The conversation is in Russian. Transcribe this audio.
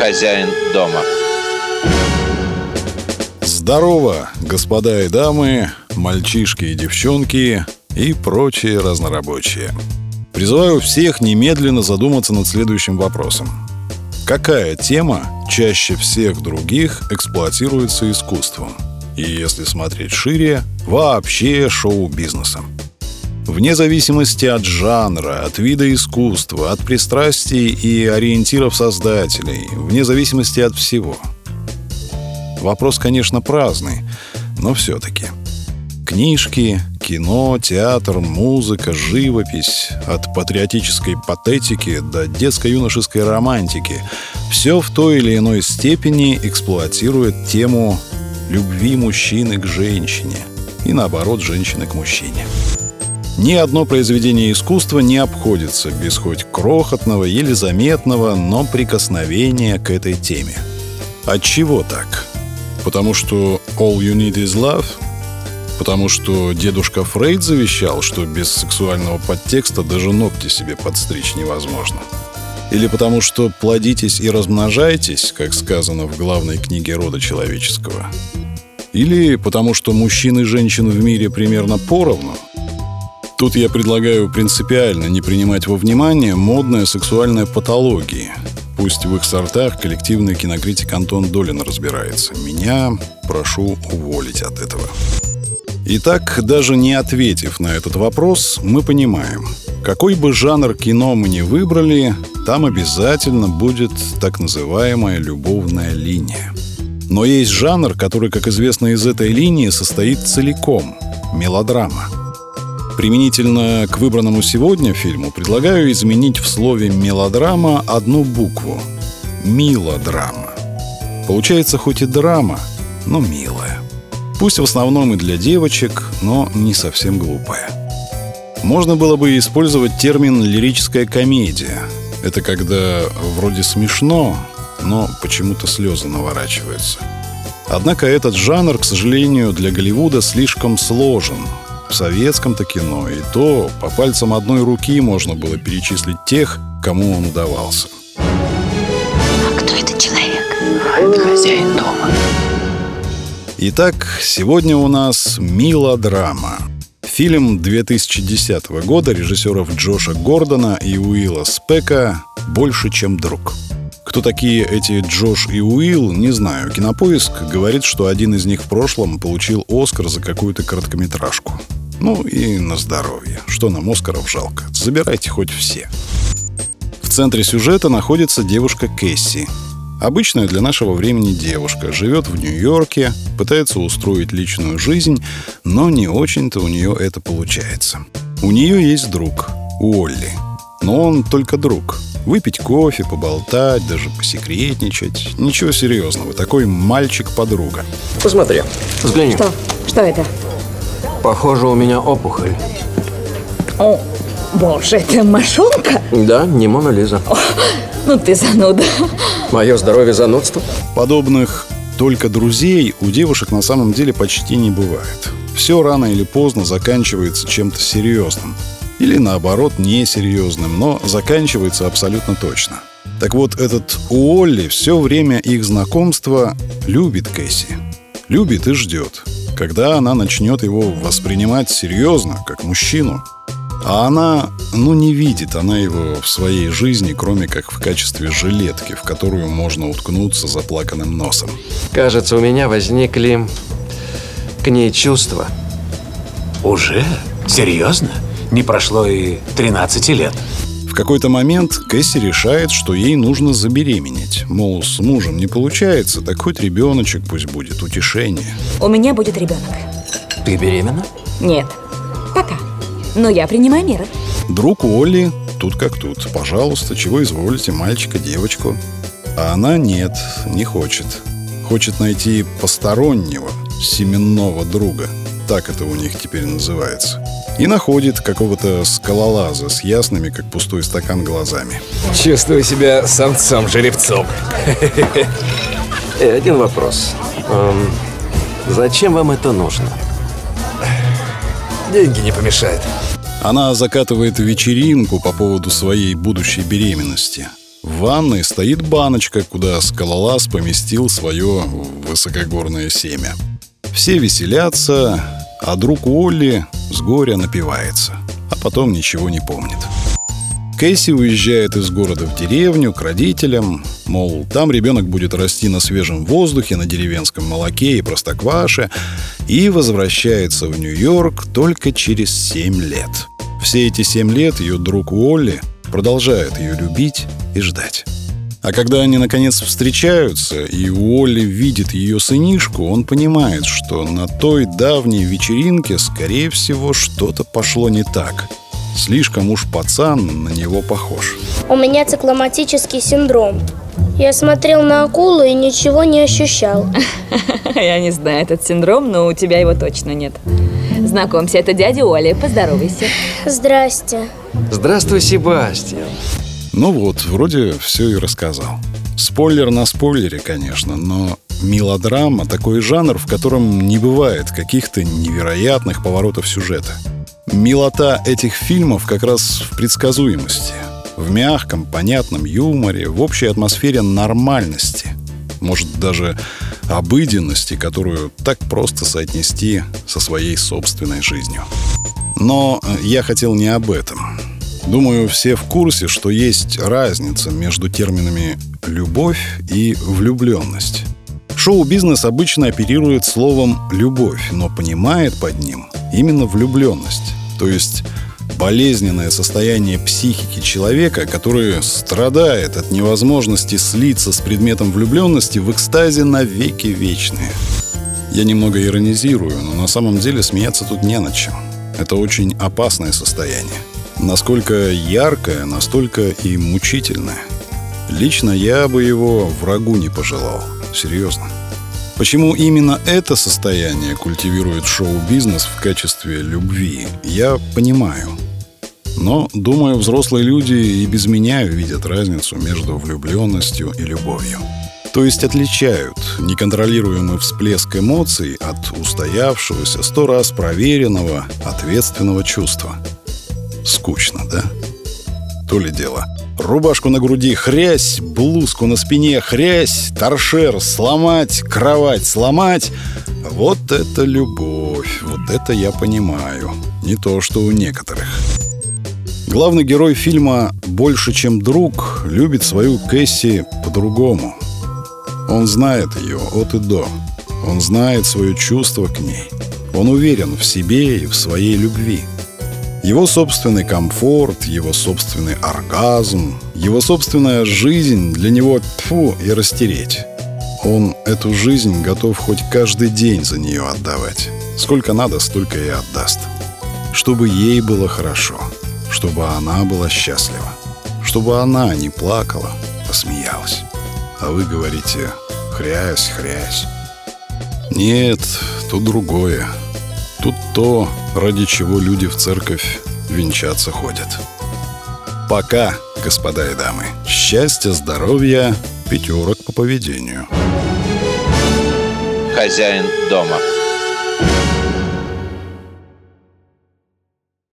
хозяин дома. Здорово, господа и дамы, мальчишки и девчонки и прочие разнорабочие. Призываю всех немедленно задуматься над следующим вопросом. Какая тема чаще всех других эксплуатируется искусством? И если смотреть шире, вообще шоу-бизнесом. Вне зависимости от жанра, от вида искусства, от пристрастий и ориентиров создателей, вне зависимости от всего. Вопрос, конечно, праздный, но все-таки. Книжки, кино, театр, музыка, живопись, от патриотической патетики до детско-юношеской романтики – все в той или иной степени эксплуатирует тему любви мужчины к женщине и, наоборот, женщины к мужчине. Ни одно произведение искусства не обходится без хоть крохотного или заметного, но прикосновения к этой теме. От чего так? Потому что all you need is love? Потому что дедушка Фрейд завещал, что без сексуального подтекста даже ногти себе подстричь невозможно? Или потому что плодитесь и размножайтесь, как сказано в главной книге рода человеческого? Или потому что мужчин и женщин в мире примерно поровну – Тут я предлагаю принципиально не принимать во внимание модные сексуальные патологии. Пусть в их сортах коллективный кинокритик Антон Долин разбирается. Меня прошу уволить от этого. Итак, даже не ответив на этот вопрос, мы понимаем, какой бы жанр кино мы ни выбрали, там обязательно будет так называемая любовная линия. Но есть жанр, который, как известно, из этой линии состоит целиком – мелодрама – Применительно к выбранному сегодня фильму предлагаю изменить в слове «мелодрама» одну букву – «милодрама». Получается хоть и драма, но милая. Пусть в основном и для девочек, но не совсем глупая. Можно было бы использовать термин «лирическая комедия». Это когда вроде смешно, но почему-то слезы наворачиваются. Однако этот жанр, к сожалению, для Голливуда слишком сложен, в советском-то кино и то по пальцам одной руки можно было перечислить тех, кому он удавался. А кто этот человек? Это хозяин дома. Итак, сегодня у нас милодрама. Фильм 2010 года режиссеров Джоша Гордона и Уилла Спека «Больше, чем друг». Кто такие эти Джош и Уилл, не знаю. Кинопоиск говорит, что один из них в прошлом получил Оскар за какую-то короткометражку. Ну и на здоровье. Что нам Оскаров жалко? Забирайте хоть все. В центре сюжета находится девушка Кэсси. Обычная для нашего времени девушка. Живет в Нью-Йорке, пытается устроить личную жизнь, но не очень-то у нее это получается. У нее есть друг, Уолли. Но он только друг. Выпить кофе, поболтать, даже посекретничать. Ничего серьезного. Такой мальчик-подруга. Посмотри, взгляни. Что? Что это? Похоже, у меня опухоль. О, боже, это мошонка? Да, не Мона Лиза. О, ну ты зануда. Мое здоровье занудство. Подобных только друзей у девушек на самом деле почти не бывает. Все рано или поздно заканчивается чем-то серьезным. Или наоборот, несерьезным, но заканчивается абсолютно точно. Так вот, этот Уолли все время их знакомства любит Кэсси. Любит и ждет когда она начнет его воспринимать серьезно, как мужчину. А она, ну, не видит она его в своей жизни, кроме как в качестве жилетки, в которую можно уткнуться заплаканным носом. Кажется, у меня возникли к ней чувства. Уже? Серьезно? Не прошло и 13 лет. В какой-то момент Кэсси решает, что ей нужно забеременеть. Мол, с мужем не получается, так хоть ребеночек пусть будет, утешение. У меня будет ребенок. Ты беременна? Нет. Пока. Но я принимаю меры. Друг Олли тут как тут. Пожалуйста, чего изволите, мальчика, девочку. А она нет, не хочет. Хочет найти постороннего, семенного друга. Так это у них теперь называется и находит какого-то скалолаза с ясными, как пустой стакан, глазами. Чувствую себя самцом-жеребцом. Э, один вопрос. Эм, зачем вам это нужно? Деньги не помешают. Она закатывает вечеринку по поводу своей будущей беременности. В ванной стоит баночка, куда скалолаз поместил свое высокогорное семя. Все веселятся, а друг Уолли с горя напивается, а потом ничего не помнит. Кэсси уезжает из города в деревню к родителям, мол, там ребенок будет расти на свежем воздухе, на деревенском молоке и простокваше, и возвращается в Нью-Йорк только через 7 лет. Все эти 7 лет ее друг Уолли продолжает ее любить и ждать. А когда они наконец встречаются, и Уолли видит ее сынишку, он понимает, что на той давней вечеринке, скорее всего, что-то пошло не так – Слишком уж пацан на него похож. У меня цикломатический синдром. Я смотрел на акулу и ничего не ощущал. Я не знаю этот синдром, но у тебя его точно нет. Знакомься, это дядя Оля. Поздоровайся. Здрасте. Здравствуй, Себастьян. Ну вот, вроде все и рассказал. Спойлер на спойлере, конечно, но мелодрама – такой жанр, в котором не бывает каких-то невероятных поворотов сюжета – Милота этих фильмов как раз в предсказуемости, в мягком, понятном юморе, в общей атмосфере нормальности, может даже обыденности, которую так просто соотнести со своей собственной жизнью. Но я хотел не об этом. Думаю, все в курсе, что есть разница между терминами «любовь» и «влюбленность». Шоу-бизнес обычно оперирует словом «любовь», но понимает под ним именно влюбленность то есть болезненное состояние психики человека, который страдает от невозможности слиться с предметом влюбленности в экстазе навеки вечные. Я немного иронизирую, но на самом деле смеяться тут не над чем. Это очень опасное состояние. Насколько яркое, настолько и мучительное. Лично я бы его врагу не пожелал. Серьезно. Почему именно это состояние культивирует шоу-бизнес в качестве любви, я понимаю. Но, думаю, взрослые люди и без меня видят разницу между влюбленностью и любовью. То есть отличают неконтролируемый всплеск эмоций от устоявшегося, сто раз проверенного, ответственного чувства. Скучно, да? То ли дело – Рубашку на груди хрясь, блузку на спине хрясь, торшер сломать, кровать сломать. Вот это любовь, вот это я понимаю. Не то, что у некоторых. Главный герой фильма «Больше, чем друг» любит свою Кэсси по-другому. Он знает ее от и до. Он знает свое чувство к ней. Он уверен в себе и в своей любви. Его собственный комфорт, его собственный оргазм, его собственная жизнь для него тфу и растереть. Он эту жизнь готов хоть каждый день за нее отдавать. Сколько надо, столько и отдаст. Чтобы ей было хорошо, чтобы она была счастлива, чтобы она не плакала, а смеялась. А вы говорите «хрясь, хрясь». Нет, тут другое. Тут то, ради чего люди в церковь венчаться ходят. Пока, господа и дамы. Счастья, здоровья, пятерок по поведению. Хозяин дома.